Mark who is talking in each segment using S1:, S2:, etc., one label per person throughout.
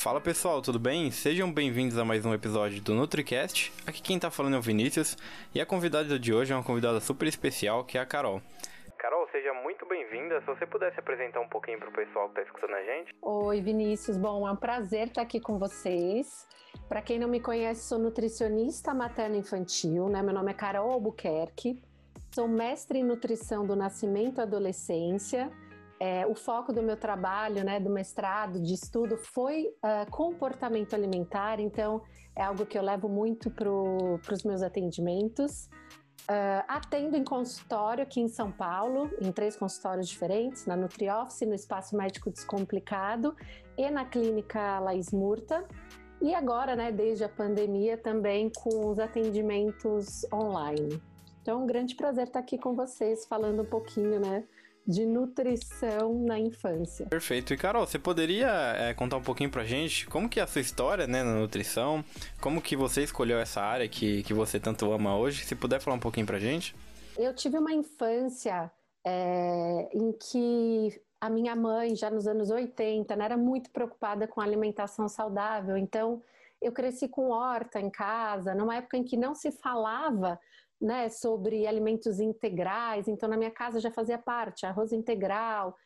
S1: Fala pessoal, tudo bem? Sejam bem-vindos a mais um episódio do NutriCast. Aqui quem tá falando é o Vinícius e a convidada de hoje é uma convidada super especial que é a Carol. Carol, seja muito bem-vinda. Se você pudesse apresentar um pouquinho para o pessoal que está escutando a gente.
S2: Oi, Vinícius. Bom, é um prazer estar aqui com vocês. Para quem não me conhece, sou nutricionista materno-infantil, né? Meu nome é Carol Albuquerque. Sou mestre em nutrição do nascimento à adolescência é, o foco do meu trabalho, né, do mestrado, de estudo, foi uh, comportamento alimentar, então é algo que eu levo muito para os meus atendimentos. Uh, atendo em consultório aqui em São Paulo, em três consultórios diferentes, na NutriOffice, no Espaço Médico Descomplicado e na Clínica Laís Murta. E agora, né, desde a pandemia, também com os atendimentos online. Então, é um grande prazer estar aqui com vocês, falando um pouquinho, né, de nutrição na infância.
S1: Perfeito. E Carol, você poderia é, contar um pouquinho pra gente como que é a sua história, né, na nutrição? Como que você escolheu essa área que, que você tanto ama hoje? Se puder falar um pouquinho pra gente.
S2: Eu tive uma infância é, em que a minha mãe, já nos anos 80, né, era muito preocupada com alimentação saudável. Então, eu cresci com horta em casa, numa época em que não se falava né, sobre alimentos integrais. Então, na minha casa já fazia parte arroz integral,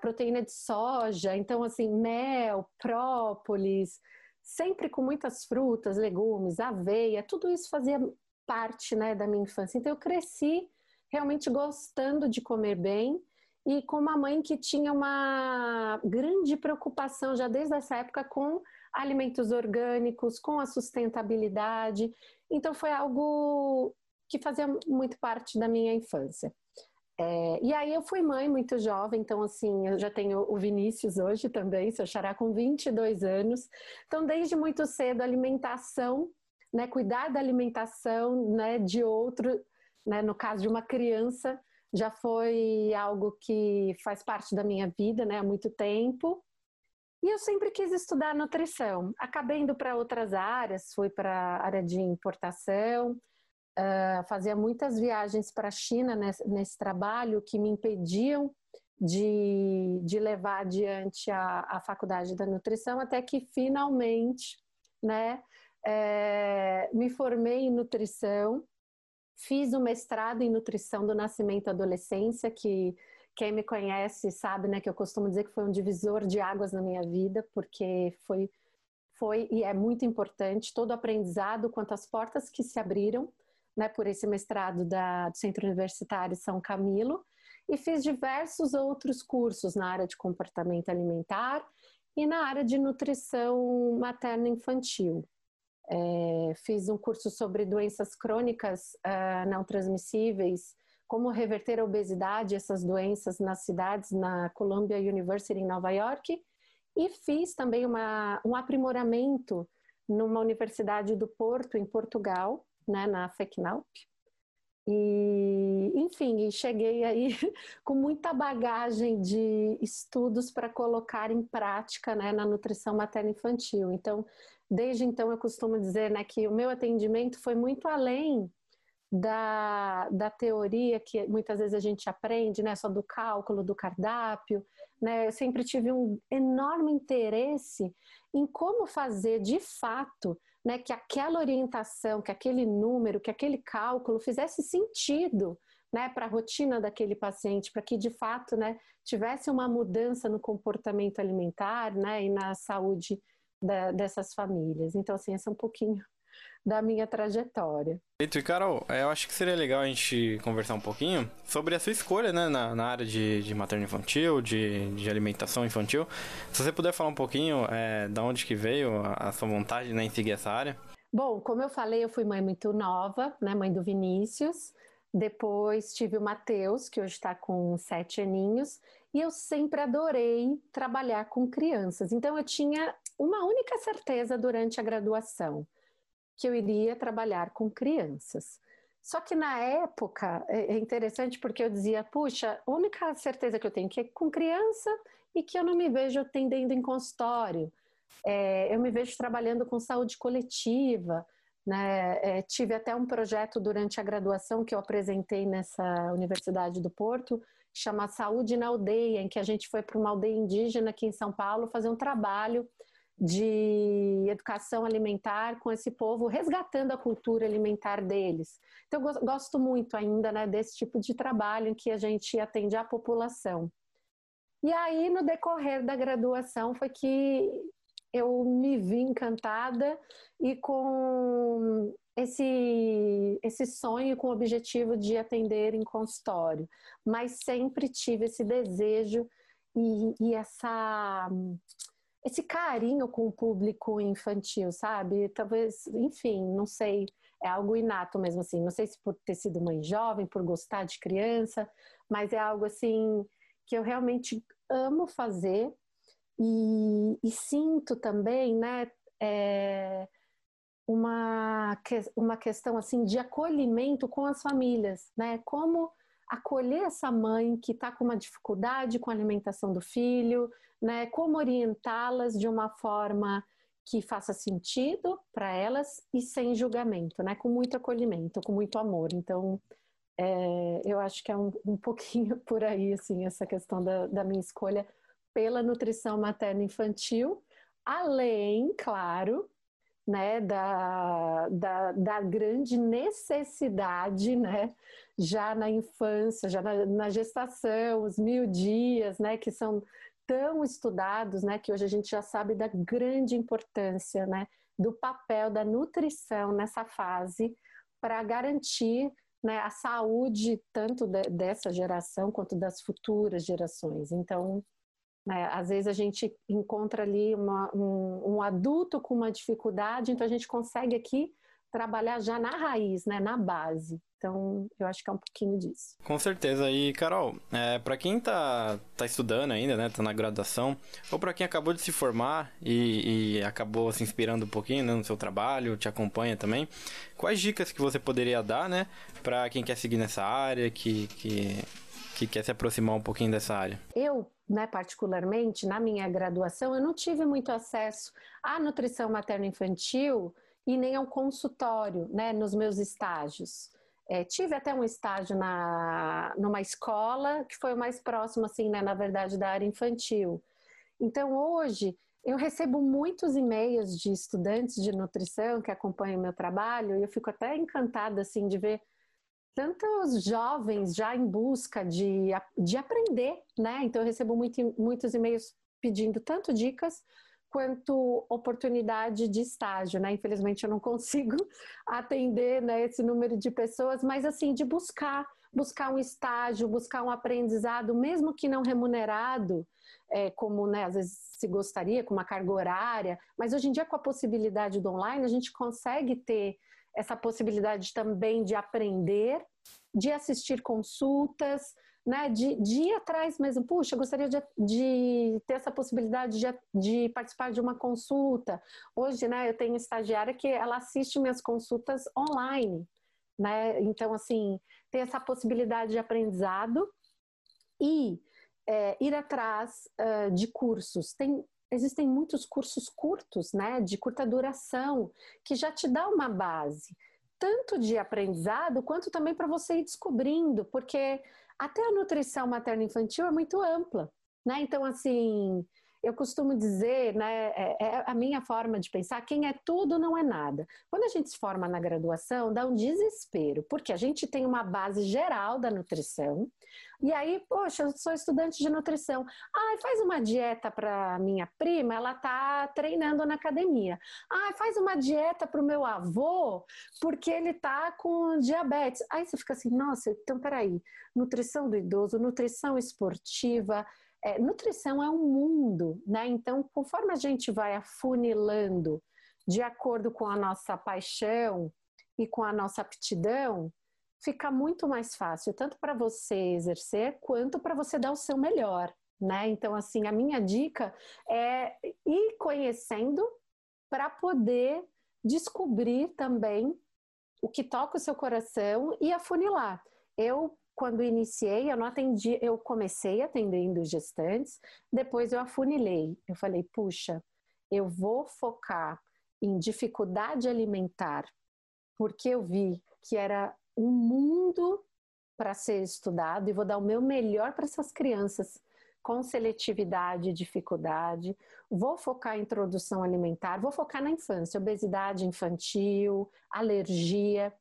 S2: proteína de soja, então, assim, mel, própolis, sempre com muitas frutas, legumes, aveia, tudo isso fazia parte, né, da minha infância. Então, eu cresci realmente gostando de comer bem e com uma mãe que tinha uma grande preocupação já desde essa época com alimentos orgânicos, com a sustentabilidade. Então foi algo que fazia muito parte da minha infância. É, e aí eu fui mãe muito jovem, então assim, eu já tenho o Vinícius hoje também, seu xará com 22 anos. Então, desde muito cedo, alimentação, né, cuidar da alimentação, né, de outro, né, no caso de uma criança, já foi algo que faz parte da minha vida, né, há muito tempo. E eu sempre quis estudar nutrição. Acabei indo para outras áreas, fui para a área de importação, uh, fazia muitas viagens para a China nesse, nesse, trabalho que me impediam de, de levar adiante a, a faculdade da nutrição, até que finalmente né, é, me formei em nutrição, fiz o mestrado em nutrição do nascimento à adolescência, que quem me conhece sabe né, que eu costumo dizer que foi um divisor de águas na minha vida, porque foi, foi e é muito importante todo o aprendizado quanto às portas que se abriram né, por esse mestrado da, do Centro Universitário São Camilo e fiz diversos outros cursos na área de comportamento alimentar e na área de nutrição materno-infantil. É, fiz um curso sobre doenças crônicas uh, não transmissíveis, como reverter a obesidade, essas doenças nas cidades, na Columbia University em Nova York, e fiz também uma, um aprimoramento numa universidade do Porto, em Portugal, né, na FECNAUP. E, enfim, cheguei aí com muita bagagem de estudos para colocar em prática né, na nutrição materno-infantil. Então, desde então, eu costumo dizer né, que o meu atendimento foi muito além da, da teoria que muitas vezes a gente aprende, né, só do cálculo, do cardápio, né, eu sempre tive um enorme interesse em como fazer de fato, né, que aquela orientação, que aquele número, que aquele cálculo fizesse sentido, né, para a rotina daquele paciente, para que de fato, né, tivesse uma mudança no comportamento alimentar, né, e na saúde da, dessas famílias. Então, assim, esse é um pouquinho da minha trajetória.
S1: E Carol, é, eu acho que seria legal a gente conversar um pouquinho sobre a sua escolha né, na, na área de, de materno-infantil, de, de alimentação infantil. Se você puder falar um pouquinho é, da onde que veio a, a sua vontade né, em seguir essa área.
S2: Bom, como eu falei, eu fui mãe muito nova, né, mãe do Vinícius. Depois tive o Matheus, que hoje está com sete aninhos, e eu sempre adorei trabalhar com crianças. Então eu tinha uma única certeza durante a graduação que eu iria trabalhar com crianças. Só que na época é, é interessante porque eu dizia, puxa, a única certeza que eu tenho que é com criança e que eu não me vejo atendendo em consultório. É, eu me vejo trabalhando com saúde coletiva. Né? É, tive até um projeto durante a graduação que eu apresentei nessa Universidade do Porto, chama Saúde na Aldeia, em que a gente foi para uma aldeia indígena aqui em São Paulo fazer um trabalho de educação alimentar com esse povo, resgatando a cultura alimentar deles. Então, gosto muito ainda né, desse tipo de trabalho em que a gente atende a população. E aí, no decorrer da graduação, foi que eu me vi encantada e com esse, esse sonho, com o objetivo de atender em consultório, mas sempre tive esse desejo e, e essa esse carinho com o público infantil, sabe? Talvez, enfim, não sei, é algo inato mesmo assim. Não sei se por ter sido mãe jovem, por gostar de criança, mas é algo assim que eu realmente amo fazer e, e sinto também, né? É, uma, uma questão assim de acolhimento com as famílias, né? Como acolher essa mãe que está com uma dificuldade com a alimentação do filho, né? Como orientá-las de uma forma que faça sentido para elas e sem julgamento, né? Com muito acolhimento, com muito amor. Então, é, eu acho que é um, um pouquinho por aí, assim, essa questão da, da minha escolha pela nutrição materno-infantil, além, claro, né, da, da, da, grande necessidade, né, já na infância, já na, na, gestação, os mil dias, né, que são tão estudados, né, que hoje a gente já sabe da grande importância, né, do papel da nutrição nessa fase para garantir né, a saúde tanto de, dessa geração quanto das futuras gerações. Então, né? Às vezes a gente encontra ali uma, um, um, adulto com uma dificuldade, então a gente consegue aqui trabalhar já na raiz, né, na base. Então, eu acho que é um pouquinho disso.
S1: Com certeza. E, Carol, é, para quem tá, tá estudando ainda, né, tá na graduação, ou para quem acabou de se formar e, e, acabou se inspirando um pouquinho né, no seu trabalho, te acompanha também, quais dicas que você poderia dar, né, para quem quer seguir nessa área, que, que, que quer se aproximar um pouquinho dessa área?
S2: Eu, né, particularmente, na minha graduação, eu não tive muito acesso à nutrição materno-infantil e nem ao consultório, né, nos meus estágios. É, tive até um estágio na, numa escola que foi o mais próximo, assim, né, na verdade, da área infantil. Então, hoje, eu recebo muitos e-mails de estudantes de nutrição que acompanham o meu trabalho e eu fico até encantada, assim, de ver tantos jovens já em busca de, de aprender, né? Então eu recebo muito, muitos e-mails pedindo tanto dicas quanto oportunidade de estágio, né? Infelizmente eu não consigo atender né, esse número de pessoas, mas assim, de buscar, buscar um estágio, buscar um aprendizado, mesmo que não remunerado, é, como né, às vezes se gostaria, com uma carga horária, mas hoje em dia com a possibilidade do online, a gente consegue ter essa possibilidade também de aprender, de assistir consultas, né, de, de ir atrás mesmo. Puxa, gostaria de, de ter essa possibilidade de, de, participar de uma consulta. Hoje, né, eu tenho estagiária que ela assiste minhas consultas online, né? Então, assim, ter essa possibilidade de aprendizado e é, ir atrás uh, de cursos. Tem existem muitos cursos curtos, né, de curta duração, que já te dá uma base, tanto de aprendizado quanto também para você ir descobrindo, porque até a nutrição materno-infantil é muito ampla, né? Então, assim, eu costumo dizer, né, é, é, a minha forma de pensar, quem é tudo não é nada. Quando a gente se forma na graduação, dá um desespero, porque a gente tem uma base geral da nutrição, e aí, poxa, eu sou estudante de nutrição. Ah, faz uma dieta para minha prima, ela tá treinando na academia. Ah, faz uma dieta para o meu avô, porque ele tá com diabetes. Aí você fica assim, nossa, então peraí, nutrição do idoso, nutrição esportiva, é, nutrição é um mundo, né? Então, conforme a gente vai afunilando de acordo com a nossa paixão e com a nossa aptidão, fica muito mais fácil, tanto para você exercer, quanto para você dar o seu melhor, né? Então, assim, a minha dica é ir conhecendo para poder descobrir também o que toca o seu coração e afunilar. Eu quando iniciei, eu não atendi, eu comecei atendendo gestantes, depois eu afunilei. Eu falei, puxa, eu vou focar em dificuldade alimentar, porque eu vi que era um mundo para ser estudado e vou dar o meu melhor para essas crianças com seletividade e dificuldade. Vou focar em introdução alimentar, vou focar na infância, obesidade infantil, alergia.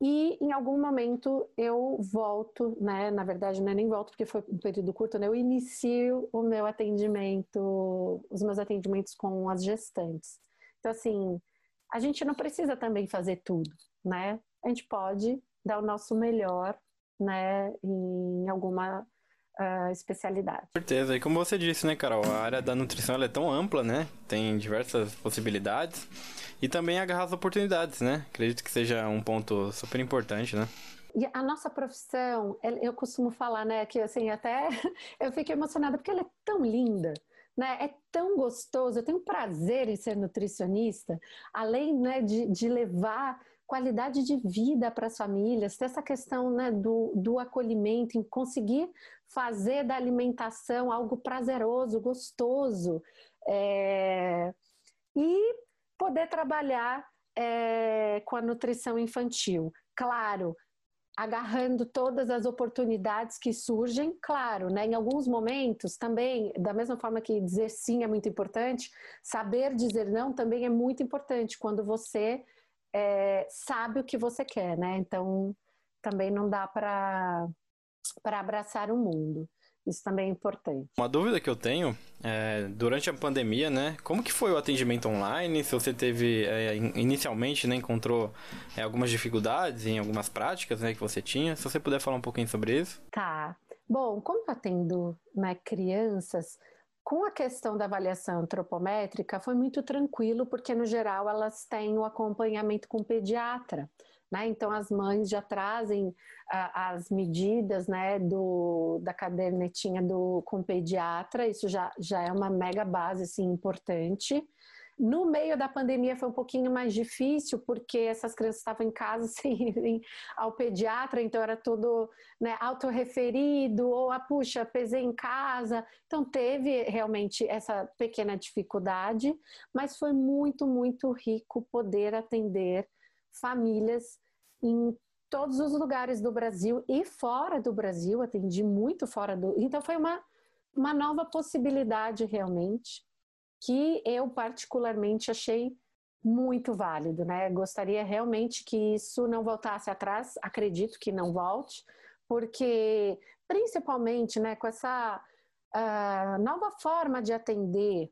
S2: E em algum momento eu volto, né? Na verdade, não é nem volto porque foi um período curto, né? Eu inicio o meu atendimento, os meus atendimentos com as gestantes. Então, assim, a gente não precisa também fazer tudo, né? A gente pode dar o nosso melhor, né? Em alguma uh, especialidade.
S1: Certeza. E como você disse, né, Carol? A área da nutrição é tão ampla, né? Tem diversas possibilidades e também agarrar as oportunidades, né? Acredito que seja um ponto super importante, né?
S2: E a nossa profissão, eu costumo falar, né, que assim, até eu fico emocionada porque ela é tão linda, né? É tão gostoso, eu tenho prazer em ser nutricionista, além né, de, de levar qualidade de vida para as famílias, ter essa questão né, do, do acolhimento, em conseguir fazer da alimentação algo prazeroso, gostoso. É... E poder trabalhar é, com a nutrição infantil. Claro, agarrando todas as oportunidades que surgem, claro, né? Em alguns momentos também, da mesma forma que dizer sim é muito importante, saber dizer não também é muito importante quando você é, sabe o que você quer, né? Então também não dá para para abraçar o mundo. Isso também é importante.
S1: Uma dúvida que eu tenho é, durante a pandemia, né? Como que foi o atendimento online? Se você teve é, inicialmente, né, encontrou é, algumas dificuldades em algumas práticas, né, que você tinha? Se você puder falar um pouquinho sobre isso.
S2: Tá. Bom, como eu atendo né, crianças, com a questão da avaliação antropométrica foi muito tranquilo, porque no geral elas têm o acompanhamento com o pediatra. Né? Então, as mães já trazem a, as medidas né, do, da cadernetinha do, com pediatra, isso já, já é uma mega base assim, importante. No meio da pandemia foi um pouquinho mais difícil, porque essas crianças estavam em casa sem irem ao pediatra, então era tudo né, autorreferido, ou, ah, puxa, pesei em casa. Então teve realmente essa pequena dificuldade, mas foi muito, muito rico poder atender famílias em todos os lugares do Brasil e fora do Brasil, atendi muito fora do. Então foi uma, uma nova possibilidade realmente que eu particularmente achei muito válido, né? Gostaria realmente que isso não voltasse atrás, acredito que não volte, porque principalmente, né, com essa uh, nova forma de atender,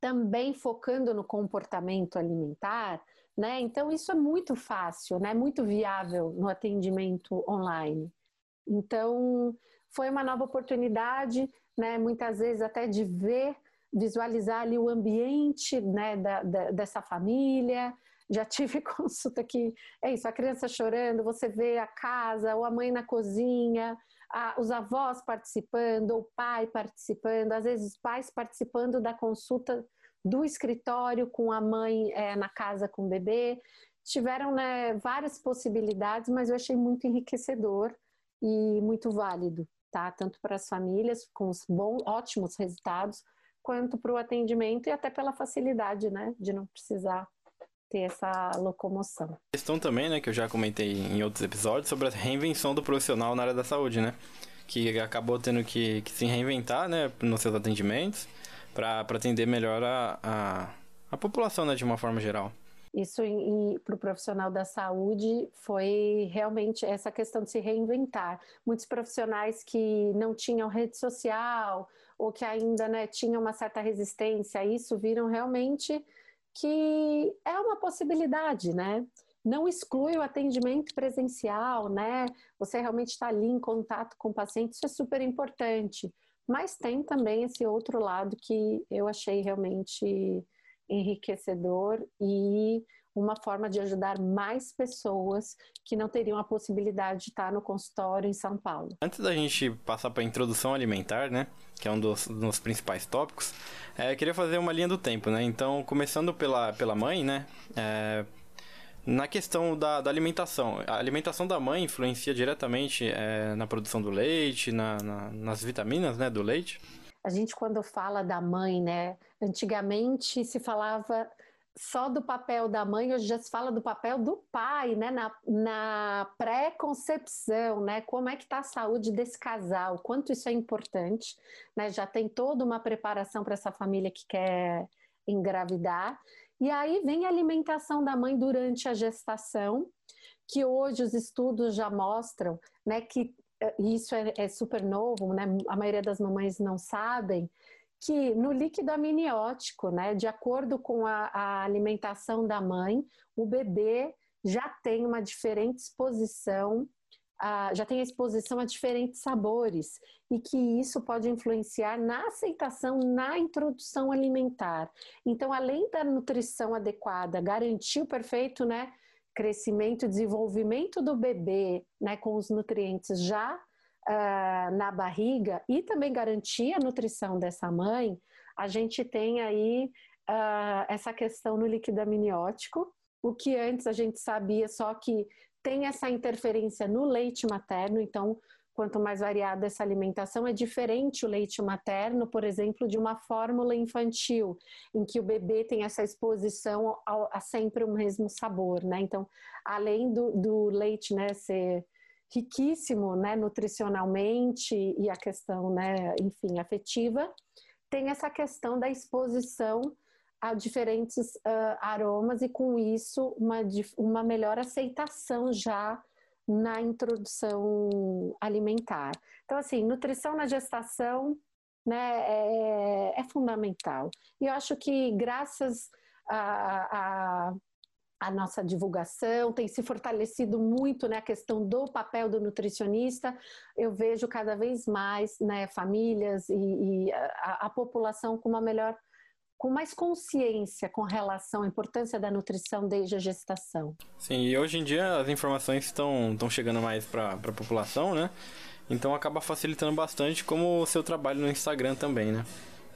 S2: também focando no comportamento alimentar, né? Então, isso é muito fácil, né? muito viável no atendimento online. Então, foi uma nova oportunidade, né? muitas vezes até de ver, visualizar ali o ambiente né? da, da, dessa família. Já tive consulta que é isso, a criança chorando, você vê a casa, ou a mãe na cozinha, a, os avós participando, ou o pai participando, às vezes os pais participando da consulta do escritório com a mãe é, na casa com o bebê. Tiveram né, várias possibilidades, mas eu achei muito enriquecedor e muito válido, tá? Tanto para as famílias com os bons, ótimos resultados, quanto para o atendimento e até pela facilidade, né, de não precisar ter essa locomoção.
S1: Questão também, né, que eu já comentei em outros episódios sobre a reinvenção do profissional na área da saúde, né, que acabou tendo que, que se reinventar, né, nos seus atendimentos para atender melhor a, a, a população, né, de uma forma geral.
S2: Isso para o profissional da saúde foi realmente essa questão de se reinventar. Muitos profissionais que não tinham rede social ou que ainda né, tinham uma certa resistência a isso viram realmente que é uma possibilidade, né? Não exclui o atendimento presencial, né? Você realmente está ali em contato com o paciente, isso é super importante. Mas tem também esse outro lado que eu achei realmente enriquecedor e uma forma de ajudar mais pessoas que não teriam a possibilidade de estar no consultório em São Paulo.
S1: Antes da gente passar para a introdução alimentar, né, que é um dos, dos principais tópicos, é, queria fazer uma linha do tempo, né? Então, começando pela, pela mãe, né, é, na questão da, da, alimentação, a alimentação da mãe influencia diretamente é, na produção do leite, na, na, nas vitaminas né, do leite?
S2: A gente, quando fala da mãe, né, antigamente se falava só do papel da mãe, hoje já se fala do papel do pai, né? Na, na pré-concepção, né? Como é que está a saúde desse casal, quanto isso é importante, né? Já tem toda uma preparação para essa família que quer engravidar. E aí vem a alimentação da mãe durante a gestação, que hoje os estudos já mostram, né? Que eh, isso é, é super novo, né? A maioria das mamães não sabem que no líquido amniótico, né, de acordo com a, a alimentação da mãe, o bebê já tem uma diferente exposição já tem exposição a diferentes sabores e que isso pode influenciar na aceitação, na introdução alimentar. Então, além da nutrição adequada, garantir o perfeito né, crescimento e desenvolvimento do bebê né, com os nutrientes já uh, na barriga e também garantir a nutrição dessa mãe, a gente tem aí uh, essa questão no líquido amniótico, o que antes a gente sabia só que tem essa interferência no leite materno, então quanto mais variada essa alimentação, é diferente o leite materno, por exemplo, de uma fórmula infantil, em que o bebê tem essa exposição a, a sempre o mesmo sabor, né? Então, além do, do leite, né, ser riquíssimo, né, nutricionalmente e a questão, né, enfim, afetiva, tem essa questão da exposição a diferentes uh, aromas e com isso uma, uma melhor aceitação já na introdução alimentar. Então, assim, nutrição na gestação né, é, é fundamental. E eu acho que graças a, a a nossa divulgação, tem se fortalecido muito né, a questão do papel do nutricionista. Eu vejo cada vez mais né, famílias e, e a, a, população com uma melhor, com mais consciência com relação à importância da nutrição desde a gestação.
S1: Sim, e hoje em dia as informações estão, estão chegando mais para a população, né? Então acaba facilitando bastante, como o seu trabalho no Instagram também, né?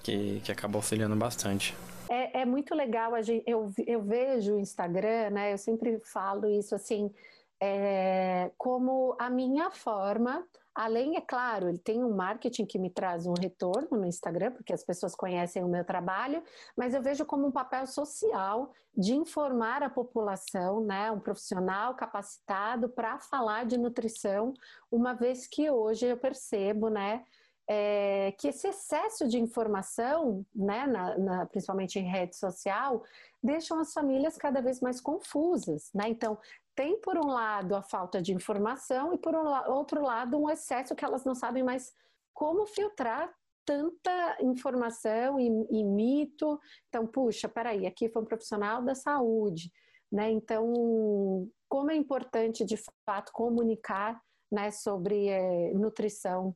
S1: Que, que acaba auxiliando bastante.
S2: É, é muito legal, gente, eu, eu vejo o Instagram, né? Eu sempre falo isso assim, é, como a minha forma, além, é claro, ele tem um marketing que me traz um retorno no Instagram, porque as pessoas conhecem o meu trabalho, mas eu vejo como um papel social de informar a população, né? Um profissional capacitado para falar de nutrição, uma vez que hoje eu percebo, né? é, que esse excesso de informação, né, na, na, principalmente em rede social, deixam as famílias cada vez mais confusas. Né? Então, tem por um lado a falta de informação e por outro lado um excesso que elas não sabem mais como filtrar tanta informação e, e mito. Então, puxa, peraí, aqui foi um profissional da saúde. Né? Então, como é importante de fato comunicar né, sobre é, nutrição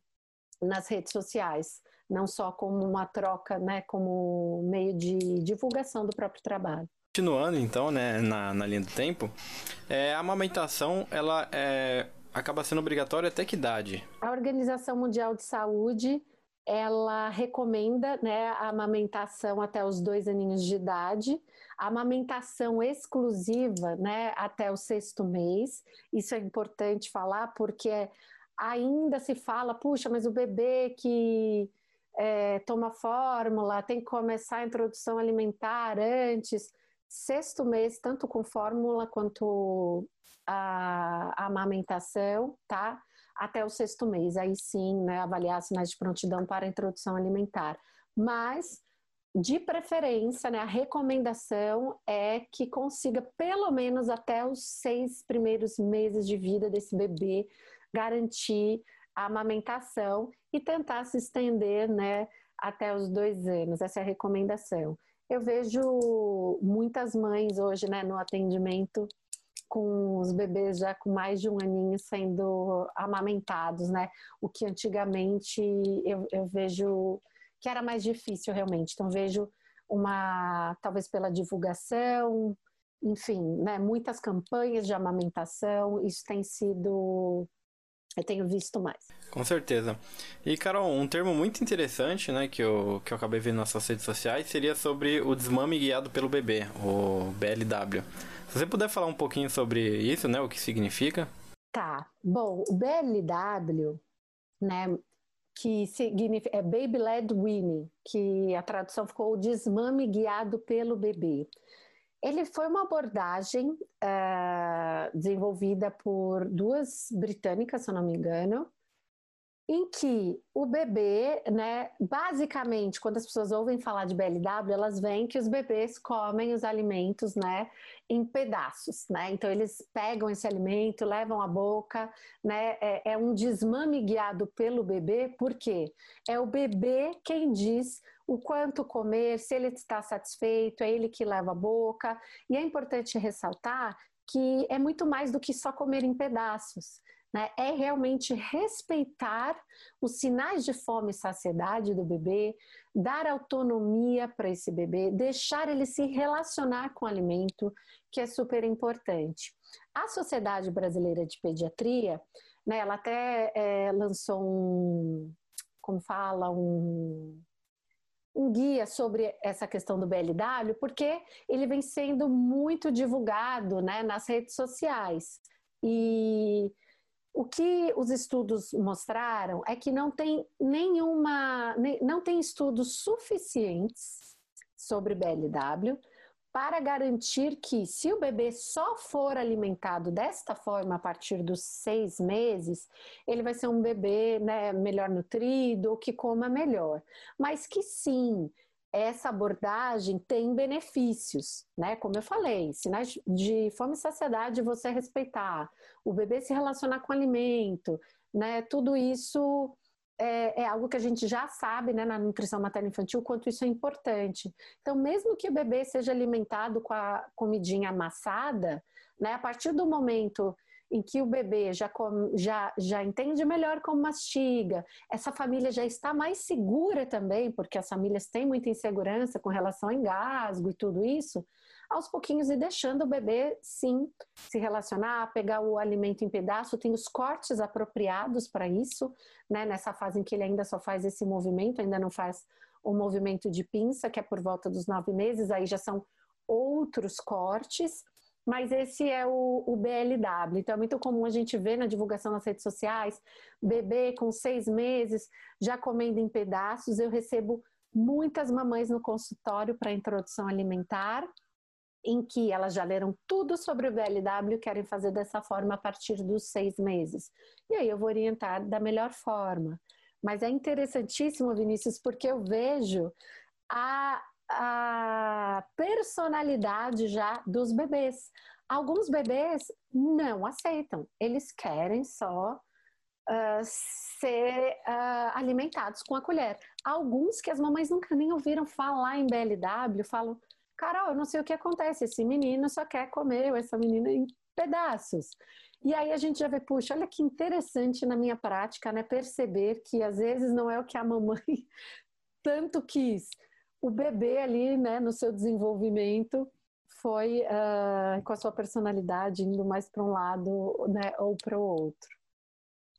S2: nas redes sociais, não só como uma troca, né, como meio de divulgação do próprio trabalho.
S1: Continuando então, né, na, na linha do tempo, é, a amamentação ela é, acaba sendo obrigatória até que idade?
S2: A Organização Mundial de Saúde ela recomenda né, a amamentação até os dois aninhos de idade, a amamentação exclusiva né, até o sexto mês. Isso é importante falar porque ainda se fala, puxa, mas o bebê que é, toma fórmula tem que começar a introdução alimentar antes. Sexto mês, tanto com fórmula quanto a, a amamentação, tá? Até o sexto mês, aí sim, né, avaliar sinais de prontidão para introdução alimentar. Mas, de preferência, né, a recomendação é que consiga pelo menos até os seis primeiros meses de vida desse bebê garantir a amamentação e tentar se estender né, até os dois anos. Essa é a recomendação. Eu vejo muitas mães hoje né, no atendimento com os bebês já com mais de um aninho sendo amamentados, né? O que antigamente eu, eu vejo que era mais difícil realmente. Então vejo uma, talvez pela divulgação, enfim, né, muitas campanhas de amamentação, isso tem sido eu tenho visto mais.
S1: Com certeza. E, Carol, um termo muito interessante, né, que eu, que eu acabei vendo nas suas redes sociais seria sobre o desmame guiado pelo bebê, o BLW. Se você puder falar um pouquinho sobre isso, né, o que significa?
S2: Tá. Bom, o BLW, né, que significa é Baby Led Weaning, que a tradução ficou o desmame guiado pelo bebê. Ele foi uma abordagem uh, desenvolvida por duas britânicas, se eu não me engano, em que o bebê, né, basicamente, quando as pessoas ouvem falar de BLW, elas veem que os bebês comem os alimentos, né, em pedaços, né? Então eles pegam esse alimento, levam à boca, né? É, é um desmame guiado pelo bebê, porque é o bebê quem diz o quanto comer, se ele está satisfeito, é ele que leva à boca. E é importante ressaltar que é muito mais do que só comer em pedaços né, é realmente respeitar os sinais de fome e saciedade do bebê, dar autonomia para esse bebê, deixar ele se relacionar com o alimento, que é super importante. A Sociedade Brasileira de Pediatria, né, ela até é, lançou um, como fala, um, um guia sobre essa questão do BLW, porque ele vem sendo muito divulgado né, nas redes sociais. E o que os estudos mostraram é que não tem nenhuma, não tem estudos suficientes sobre BLW para garantir que, se o bebê só for alimentado desta forma a partir dos seis meses, ele vai ser um bebê né, melhor nutrido que coma melhor. Mas que sim, essa abordagem tem benefícios, né? Como eu falei, sinais de fome e saciedade você respeitar, o bebê se relacionar com alimento, né? Tudo isso é, é, algo que a gente já sabe, né, na nutrição materna infantil, quanto isso é importante. Então, mesmo que o bebê seja alimentado com a comidinha amassada, né, a partir do momento em que o bebê já, já, já entende melhor como mastiga, essa família já está mais segura também, porque as famílias têm muita insegurança com relação a engasgo e tudo isso, aos pouquinhos e deixando o bebê, sim, se relacionar, pegar o alimento em pedaço, tem os cortes apropriados para isso, né, nessa fase em que ele ainda só faz esse movimento, ainda não faz o movimento de pinça, que é por volta dos nove meses, aí já são outros cortes, mas esse é o, o, BLW. Então é muito comum a gente ver na divulgação nas redes sociais, bebê com seis meses já comendo em pedaços. Eu recebo muitas mamães no consultório para introdução alimentar, em que elas já leram tudo sobre o BLW e querem fazer dessa forma a partir dos seis meses. E aí eu vou orientar da melhor forma. Mas é interessantíssimo, Vinícius, porque eu vejo a, a personalidade já dos bebês. Alguns bebês não aceitam, eles querem só uh, ser uh, alimentados com a colher. Alguns que as mamães nunca nem ouviram falar em BLW falam: Carol, eu não sei o que acontece, esse menino só quer comer essa menina em pedaços. E aí a gente já vê, puxa, olha que interessante na minha prática, né? Perceber que às vezes não é o que a mamãe tanto quis o bebê ali, né, no seu desenvolvimento, foi uh, com a sua personalidade indo mais para um lado, né, ou para o outro.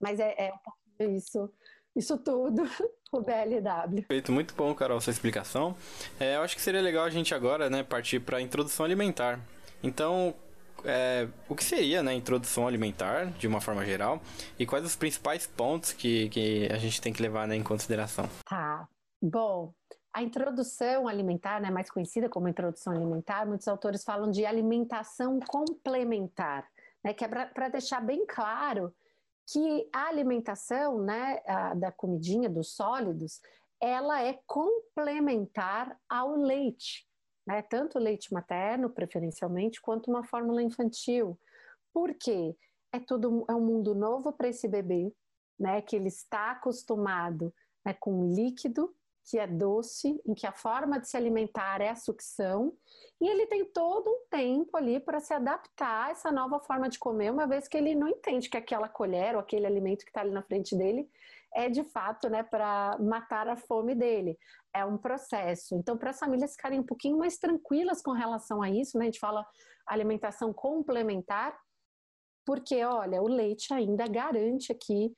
S2: Mas é, é isso, isso tudo, o BLW.
S1: Feito, muito bom, Carol, sua explicação. É, eu acho que seria legal a gente agora, né, partir para a introdução alimentar. Então, é, o que seria né, a introdução alimentar, de uma forma geral, e quais os principais pontos que, que a gente tem que levar né, em consideração?
S2: Tá. Bom, a introdução alimentar, né, mais conhecida como introdução alimentar, muitos autores falam de alimentação complementar, né, que é para deixar bem claro que a alimentação né, a, da comidinha, dos sólidos, ela é complementar ao leite, né, tanto o leite materno, preferencialmente, quanto uma fórmula infantil. Por quê? É, tudo, é um mundo novo para esse bebê, né, que ele está acostumado né, com líquido, que é doce, em que a forma de se alimentar é a sucção, e ele tem todo um tempo ali para se adaptar a essa nova forma de comer, uma vez que ele não entende que aquela colher ou aquele alimento que está ali na frente dele é de fato né, para matar a fome dele. É um processo. Então, para as famílias ficarem um pouquinho mais tranquilas com relação a isso, né, a gente fala alimentação complementar, porque olha, o leite ainda garante aqui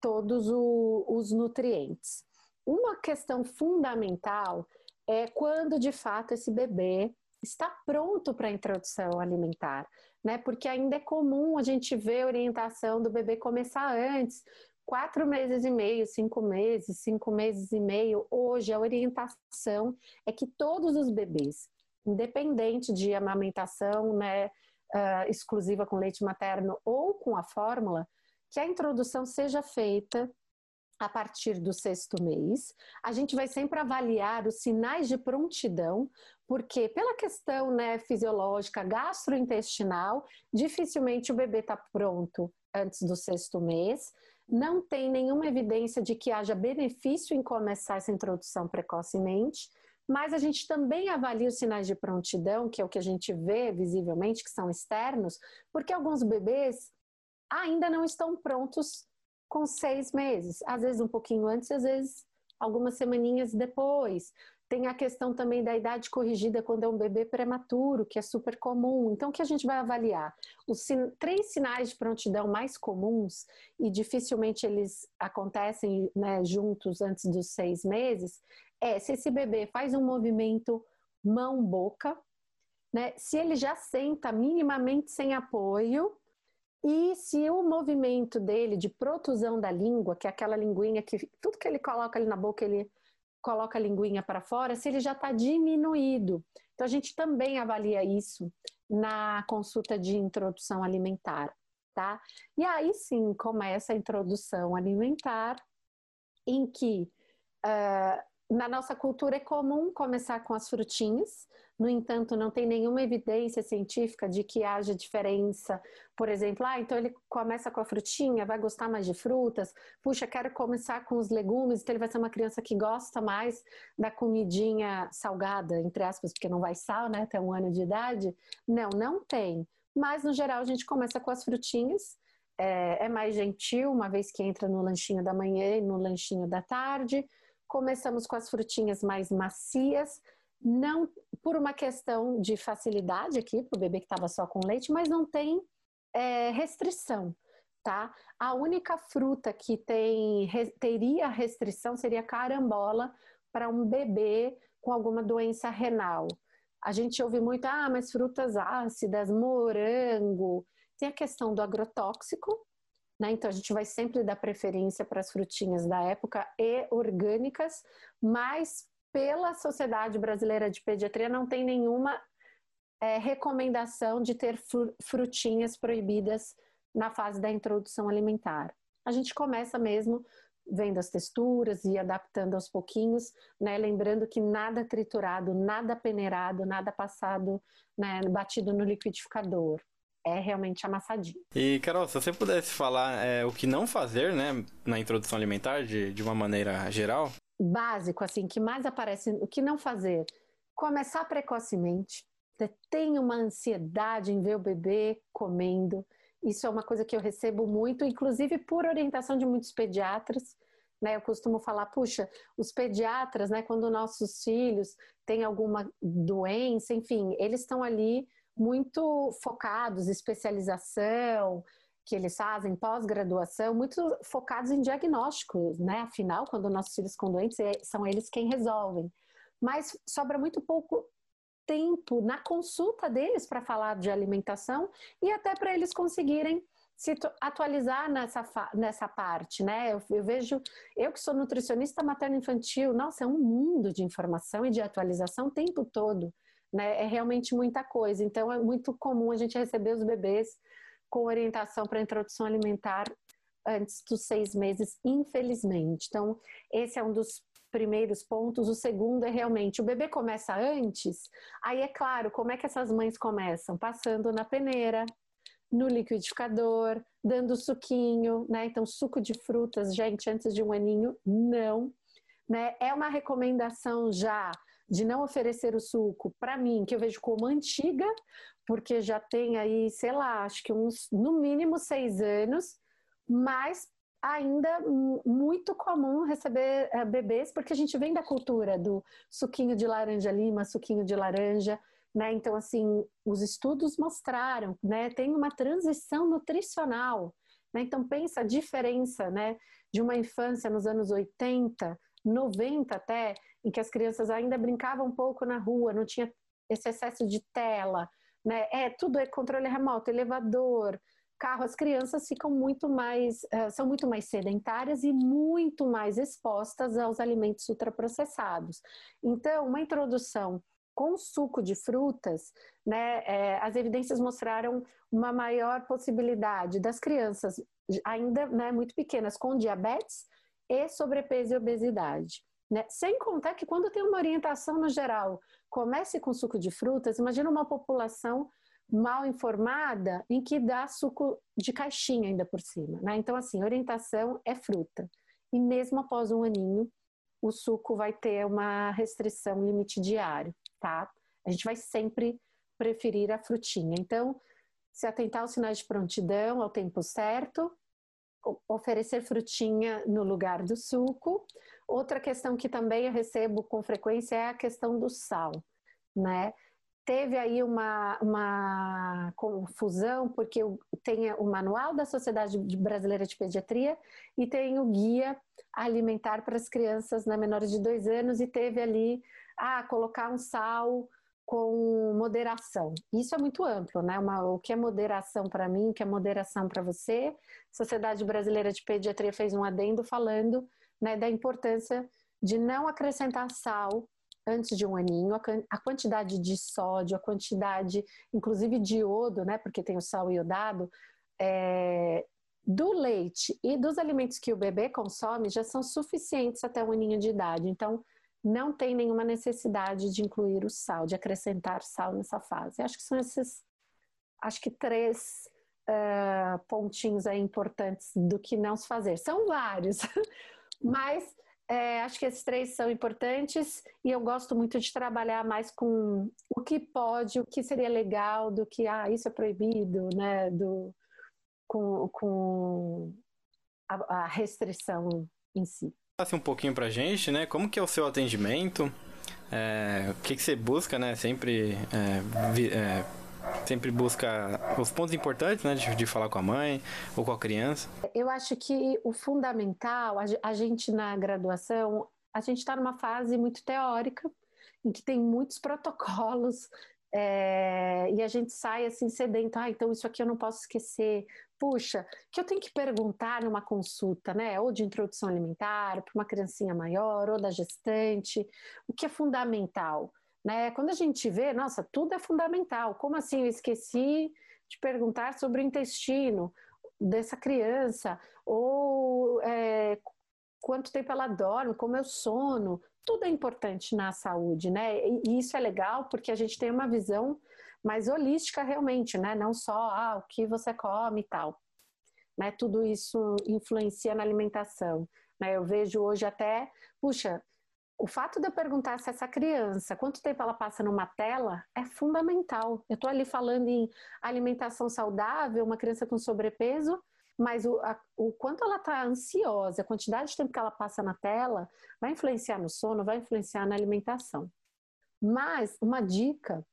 S2: todos o, os nutrientes. Uma questão fundamental é quando de fato esse bebê está pronto para a introdução alimentar, né? Porque ainda é comum a gente ver a orientação do bebê começar antes, quatro meses e meio, cinco meses, cinco meses e meio. Hoje a orientação é que todos os bebês independente de amamentação, né, uh, exclusiva com leite materno ou com a fórmula, que a introdução seja feita a partir do sexto mês. A gente vai sempre avaliar os sinais de prontidão, porque pela questão né, fisiológica gastrointestinal, dificilmente o bebê está pronto antes do sexto mês. Não tem nenhuma evidência de que haja benefício em começar essa introdução precocemente, mas a gente também avalia os sinais de prontidão, que é o que a gente vê visivelmente, que são externos, porque alguns bebês ainda não estão prontos com seis meses, às vezes um pouquinho antes, às vezes algumas semaninhas depois. Tem a questão também da idade corrigida quando é um bebê prematuro, que é super comum. Então, o que a gente vai avaliar? Os sin três sinais de prontidão mais comuns, e dificilmente eles acontecem né, juntos antes dos seis meses, é se esse bebê faz um movimento mão-boca, né, se ele já senta minimamente sem apoio, e se o movimento dele de protusão da língua, que é aquela linguinha que tudo que ele coloca ali na boca, ele coloca a linguinha para fora, se ele já está diminuído. Então a gente também avalia isso na consulta de introdução alimentar, tá? E aí sim começa a introdução alimentar, em que uh, na nossa cultura é comum começar com as frutinhas, no entanto, não tem nenhuma evidência científica de que haja diferença. Por exemplo, ah, então ele começa com a frutinha, vai gostar mais de frutas. Puxa, quero começar com os legumes, então ele vai ser uma criança que gosta mais da comidinha salgada, entre aspas, porque não vai sal, né, até um ano de idade. Não, não tem. Mas, no geral, a gente começa com as frutinhas. É, é mais gentil, uma vez que entra no lanchinho da manhã e no lanchinho da tarde Começamos com as frutinhas mais macias, não por uma questão de facilidade aqui para o bebê que estava só com leite, mas não tem é, restrição, tá? A única fruta que tem, teria restrição seria carambola para um bebê com alguma doença renal. A gente ouve muito, ah, mas frutas ácidas, morango. Tem a questão do agrotóxico, né? Então a gente vai sempre dar preferência para as frutinhas da época e orgânicas, mas pela Sociedade Brasileira de Pediatria não tem nenhuma é, recomendação de ter frutinhas proibidas na fase da introdução alimentar. A gente começa mesmo vendo as texturas e adaptando aos pouquinhos, né? Lembrando que nada triturado, nada peneirado, nada passado, né, batido no liquidificador é realmente amassadinho.
S1: E, Carol, se você pudesse falar é, o que não fazer, né, na introdução alimentar, de, de uma maneira geral?
S2: Básico, assim, que mais aparece, o que não fazer? Começar precocemente, tem uma ansiedade em ver o bebê comendo. Isso é uma coisa que eu recebo muito, inclusive por orientação de muitos pediatras. Né, eu costumo falar, puxa, os pediatras, né, quando nossos filhos têm alguma doença, enfim, eles estão ali muito focados, especialização, que eles fazem pós-graduação, muito focados em diagnósticos, né? Afinal, quando nossos filhos ficam doentes, é, são eles quem resolvem. Mas sobra muito pouco tempo na consulta deles para falar de alimentação e até para eles conseguirem se atualizar nessa, nessa parte, né? Eu, eu, vejo, eu que sou nutricionista materno-infantil, nossa, é um mundo de informação e de atualização o tempo todo né? É realmente muita coisa. Então, é muito comum a gente receber os bebês com orientação para introdução alimentar antes dos seis meses, infelizmente. Então, esse é um dos primeiros pontos. O segundo é realmente o bebê começa antes. Aí é claro, como é que essas mães começam? Passando na peneira, no liquidificador, dando suquinho, né? Então, suco de frutas, gente, antes de um aninho, não. Né? É uma recomendação já de não oferecer o suco, para mim, que eu vejo como antiga, porque já tem aí, sei lá, acho que uns, no mínimo seis anos, mas ainda muito comum receber uh, bebês, porque a gente vem da cultura do suquinho de laranja lima, suquinho de laranja, né? Então, assim, os estudos mostraram, né? Tem uma transição nutricional, né? Então, pensa a diferença, né? De uma infância nos anos 80, 90 até, em que as crianças ainda brincavam um pouco na rua, não tinha esse excesso de tela, né? É, tudo é controle remoto, elevador, carro, as crianças ficam muito mais, uh, são muito mais sedentárias e muito mais expostas aos alimentos ultraprocessados. Então, uma introdução com suco de frutas, né, é, as evidências mostraram uma maior possibilidade das crianças ainda né, muito pequenas com diabetes e sobrepeso e obesidade. Né? Sem contar que quando tem uma orientação no geral, comece com suco de frutas, imagina uma população mal informada em que dá suco de caixinha ainda por cima. Né? Então, assim, orientação é fruta. E mesmo após um aninho, o suco vai ter uma restrição, limite diário, tá? A gente vai sempre preferir a frutinha. Então, se atentar aos sinais de prontidão ao tempo certo, oferecer frutinha no lugar do suco. Outra questão que também eu recebo com frequência é a questão do sal, né? Teve aí uma, uma confusão, porque tem o manual da Sociedade Brasileira de Pediatria e tem o guia alimentar para as crianças né, menores de dois anos, e teve ali, ah, colocar um sal com moderação. Isso é muito amplo, né? Uma, o que é moderação para mim, o que é moderação para você. Sociedade Brasileira de Pediatria fez um adendo falando né, da importância de não acrescentar sal antes de um aninho, a quantidade de sódio, a quantidade, inclusive de iodo, né? Porque tem o sal iodado, é, do leite e dos alimentos que o bebê consome já são suficientes até um aninho de idade. Então, não tem nenhuma necessidade de incluir o sal, de acrescentar sal nessa fase. Acho que são esses, acho que três uh, pontinhos aí importantes do que não se fazer. São vários, mas é, acho que esses três são importantes e eu gosto muito de trabalhar mais com o que pode, o que seria legal, do que ah, isso é proibido, né? Do, com, com a, a restrição em si.
S1: Passe um pouquinho pra gente, né? Como que é o seu atendimento? É, o que, que você busca, né? Sempre, é, vi, é, sempre busca os pontos importantes, né? De, de, falar com a mãe ou com a criança.
S2: Eu acho que o fundamental, a, a gente na graduação, a gente está numa fase muito teórica, em que tem muitos protocolos, é, e a gente sai assim sedento, ah, então isso aqui eu não posso esquecer, puxa, que eu tenho que perguntar numa consulta, né? Ou de introdução alimentar, para uma criancinha maior, ou da gestante, o que é fundamental, né? Quando a gente vê, nossa, tudo é fundamental. Como assim eu esqueci de perguntar sobre o intestino dessa criança? Ou é, quanto tempo ela dorme, como é o sono? Tudo é importante na saúde, né? E isso é legal porque a gente tem uma visão mais holística realmente, né? Não só ah, o que você come e tal. Né? Tudo isso influencia na alimentação. Né? Eu vejo hoje até, puxa, o fato de eu perguntar se essa criança, quanto tempo ela passa numa tela, é fundamental. Eu estou ali falando em alimentação saudável, uma criança com sobrepeso, mas o, a, o quanto ela está ansiosa, a quantidade de tempo que ela passa na tela, vai influenciar no sono, vai influenciar na alimentação. Mas uma dica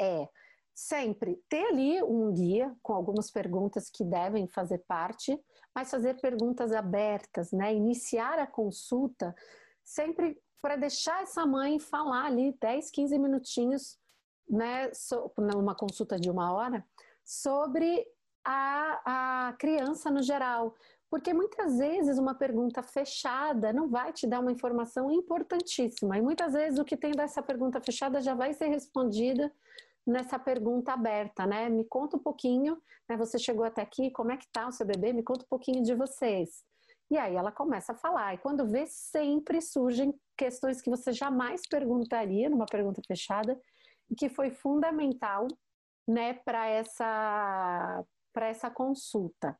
S2: é sempre ter ali um guia com algumas perguntas que devem fazer parte, mas fazer perguntas abertas, né? Iniciar a consulta sempre para deixar essa mãe falar ali 10, 15 minutinhos, né, numa consulta de uma hora, sobre a, a criança no geral. Porque muitas vezes uma pergunta fechada não vai te dar uma informação importantíssima. E muitas vezes o que tem dessa pergunta fechada já vai ser respondida nessa pergunta aberta, né? Me conta um pouquinho, né? Você chegou até aqui, como é que tá o seu bebê? Me conta um pouquinho de vocês. E aí ela começa a falar. E quando vê, sempre surgem questões que você jamais perguntaria numa pergunta fechada e que foi fundamental, né, para essa essa consulta.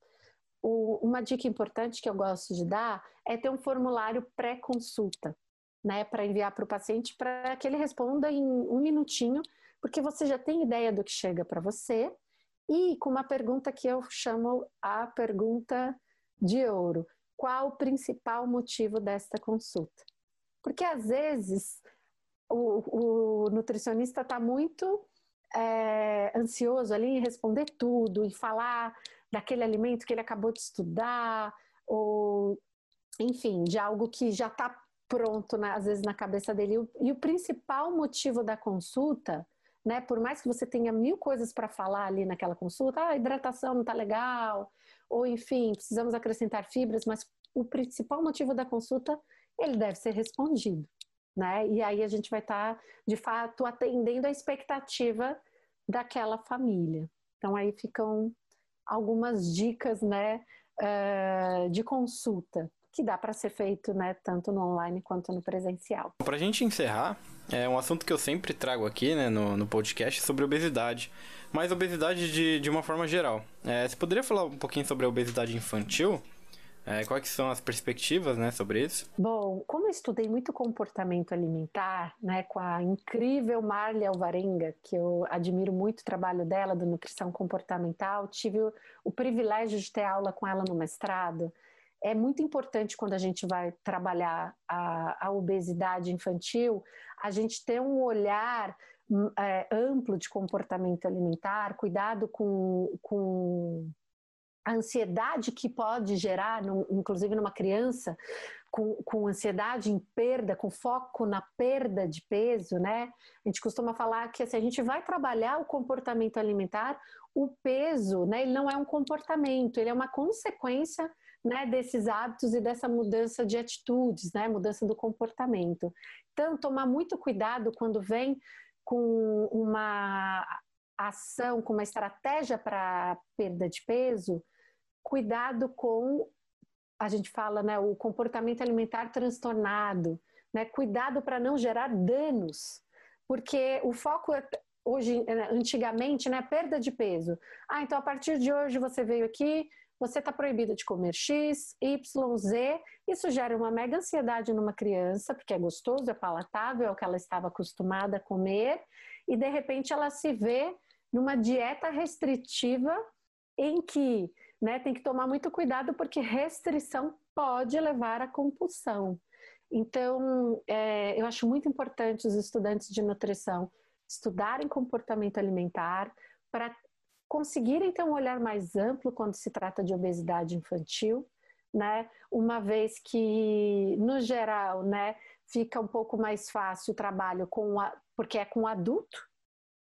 S2: O, uma dica importante que eu gosto de dar é ter um formulário pré-consulta, né, para enviar para o paciente para que ele responda em um minutinho porque você já tem ideia do que chega para você e com uma pergunta que eu chamo a pergunta de ouro. Qual o principal motivo desta consulta? Porque às vezes o, o nutricionista está muito é, ansioso ali em responder tudo, e falar daquele alimento que ele acabou de estudar, ou enfim, de algo que já está pronto, às vezes, na cabeça dele. E o principal motivo da consulta né? Por mais que você tenha mil coisas para falar ali naquela consulta, ah, a hidratação não está legal, ou enfim, precisamos acrescentar fibras, mas o principal motivo da consulta ele deve ser respondido. né? E aí a gente vai estar, tá, de fato, atendendo a expectativa daquela família. Então aí ficam algumas dicas, né, uh, de consulta que dá para ser feito, né, tanto no online quanto no presencial.
S1: Para a gente encerrar, é um assunto que eu sempre trago aqui, né, no, no podcast sobre obesidade, mas obesidade de, de uma forma geral. É, você poderia falar um pouquinho sobre a obesidade infantil? É, quais são as perspectivas, né, sobre isso?
S2: Bom, como eu estudei muito comportamento alimentar, né, com a incrível Marlia Alvarenga, que eu admiro muito o trabalho dela do nutrição comportamental, tive o, o privilégio de ter aula com ela no mestrado. É muito importante quando a gente vai trabalhar a, a obesidade infantil, a gente ter um olhar hum, é, amplo de comportamento alimentar, cuidado com, com a ansiedade que pode gerar, no, inclusive numa criança, com, com, ansiedade em perda, com foco na perda de peso, né? A gente costuma falar que assim, a gente vai trabalhar o comportamento alimentar, o peso, né? Ele não é um comportamento, ele é uma consequência né, desses hábitos e dessa mudança de atitudes, né? Mudança do comportamento. Então, tomar muito cuidado quando vem com uma ação, com uma estratégia para perda de peso, cuidado com, a gente fala, né, o comportamento alimentar transtornado, né, cuidado para não gerar danos, porque o foco é, hoje, antigamente, né, perda de peso. Ah, então a partir de hoje você veio aqui, você está proibido de comer X, Y, Z. Isso gera uma mega ansiedade numa criança, porque é gostoso, é palatável, é o que ela estava acostumada a comer, e de repente ela se vê numa dieta restritiva em que né, tem que tomar muito cuidado porque restrição pode levar à compulsão. Então, é, eu acho muito importante os estudantes de nutrição estudarem comportamento alimentar para conseguirem ter um olhar mais amplo quando se trata de obesidade infantil, né? Uma vez que, no geral, né, fica um pouco mais fácil o trabalho com a, porque é com adulto,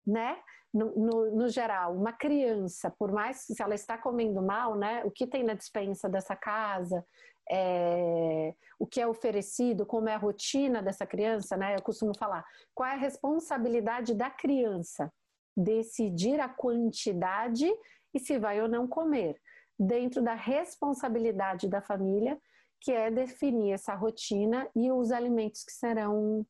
S2: né? no, no, no, geral, uma criança, por mais se ela está comendo mal, né, o que tem na dispensa dessa casa, é, o que é oferecido, como é a rotina dessa criança, né? Eu costumo falar, qual é a responsabilidade da criança decidir a quantidade e se vai ou não comer, dentro da responsabilidade da família, que é definir essa rotina e os alimentos que serão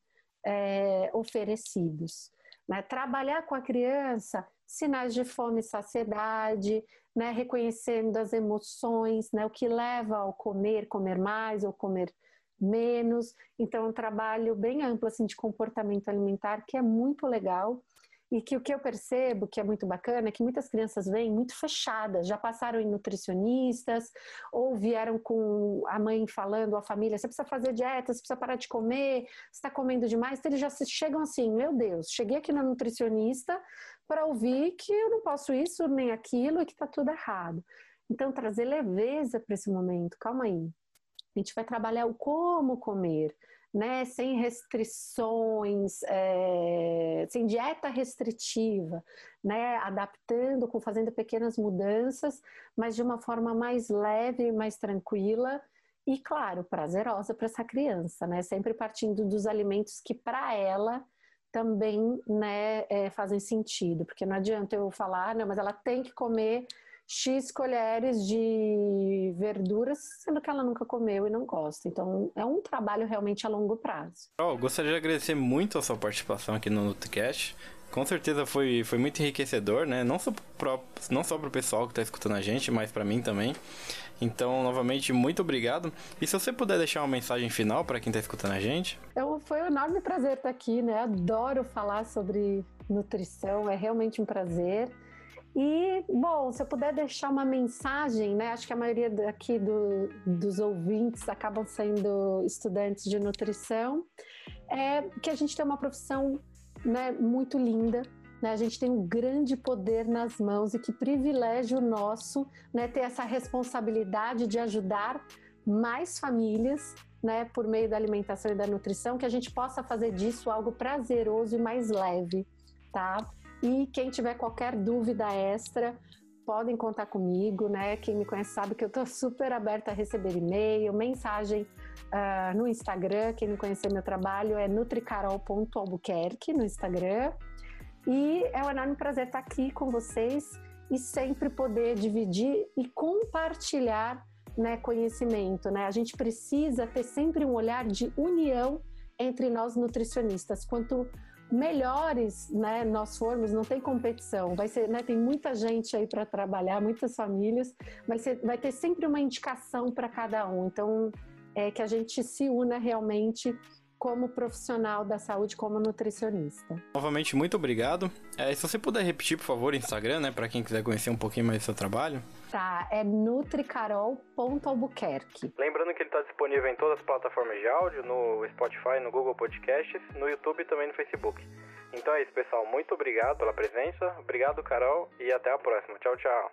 S2: é, oferecidos. Né? Trabalhar com a criança sinais de fome e saciedade, né? reconhecendo as emoções, né? o que leva ao comer, comer mais ou comer menos. Então, é um trabalho bem amplo assim, de comportamento alimentar que é muito legal e que o que eu percebo que é muito bacana é que muitas crianças vêm muito fechadas, já passaram em nutricionistas, ou vieram com a mãe falando, a família, você precisa fazer dieta, você precisa parar de comer, você está comendo demais, então eles já chegam assim, meu Deus, cheguei aqui na nutricionista para ouvir que eu não posso isso nem aquilo e que está tudo errado. Então, trazer leveza para esse momento, calma aí. A gente vai trabalhar o como comer, né, sem restrições, é, sem dieta restritiva, né, adaptando, com fazendo pequenas mudanças, mas de uma forma mais leve, mais tranquila e, claro, prazerosa para essa criança, né, sempre partindo dos alimentos que para ela também né, é, fazem sentido, porque não adianta eu falar, não, mas ela tem que comer X colheres de verduras, sendo que ela nunca comeu e não gosta. Então, é um trabalho realmente a longo prazo.
S1: Oh, gostaria de agradecer muito a sua participação aqui no NutriCast. Com certeza foi, foi muito enriquecedor, né? Não só para não só o pessoal que está escutando a gente, mas para mim também. Então, novamente, muito obrigado. E se você puder deixar uma mensagem final para quem está escutando a gente?
S2: Eu, foi um enorme prazer estar aqui, né? Adoro falar sobre nutrição, é realmente um prazer. E, bom, se eu puder deixar uma mensagem, né? Acho que a maioria aqui do, dos ouvintes acabam sendo estudantes de nutrição, é que a gente tem uma profissão né, muito linda, né? A gente tem um grande poder nas mãos e que privilégio nosso né, ter essa responsabilidade de ajudar mais famílias né, por meio da alimentação e da nutrição, que a gente possa fazer disso algo prazeroso e mais leve, tá? E quem tiver qualquer dúvida extra, podem contar comigo, né? Quem me conhece sabe que eu estou super aberta a receber e-mail, mensagem uh, no Instagram. Quem me conhecer meu trabalho é nutricarol.albuquerque no Instagram. E é um enorme prazer estar aqui com vocês e sempre poder dividir e compartilhar né, conhecimento. Né? A gente precisa ter sempre um olhar de união entre nós nutricionistas. Quanto melhores né, nós formos, não tem competição. Vai ser, né, tem muita gente aí para trabalhar, muitas famílias, vai, ser, vai ter sempre uma indicação para cada um. Então, é que a gente se una realmente como profissional da saúde, como nutricionista.
S1: Novamente, muito obrigado. É, se você puder repetir, por favor, o Instagram, né, para quem quiser conhecer um pouquinho mais do seu trabalho.
S2: Tá, é nutricarol.albuquerque.
S1: Lembrando que ele está disponível em todas as plataformas de áudio, no Spotify, no Google Podcasts, no YouTube e também no Facebook. Então é isso, pessoal. Muito obrigado pela presença. Obrigado, Carol, e até a próxima. Tchau, tchau.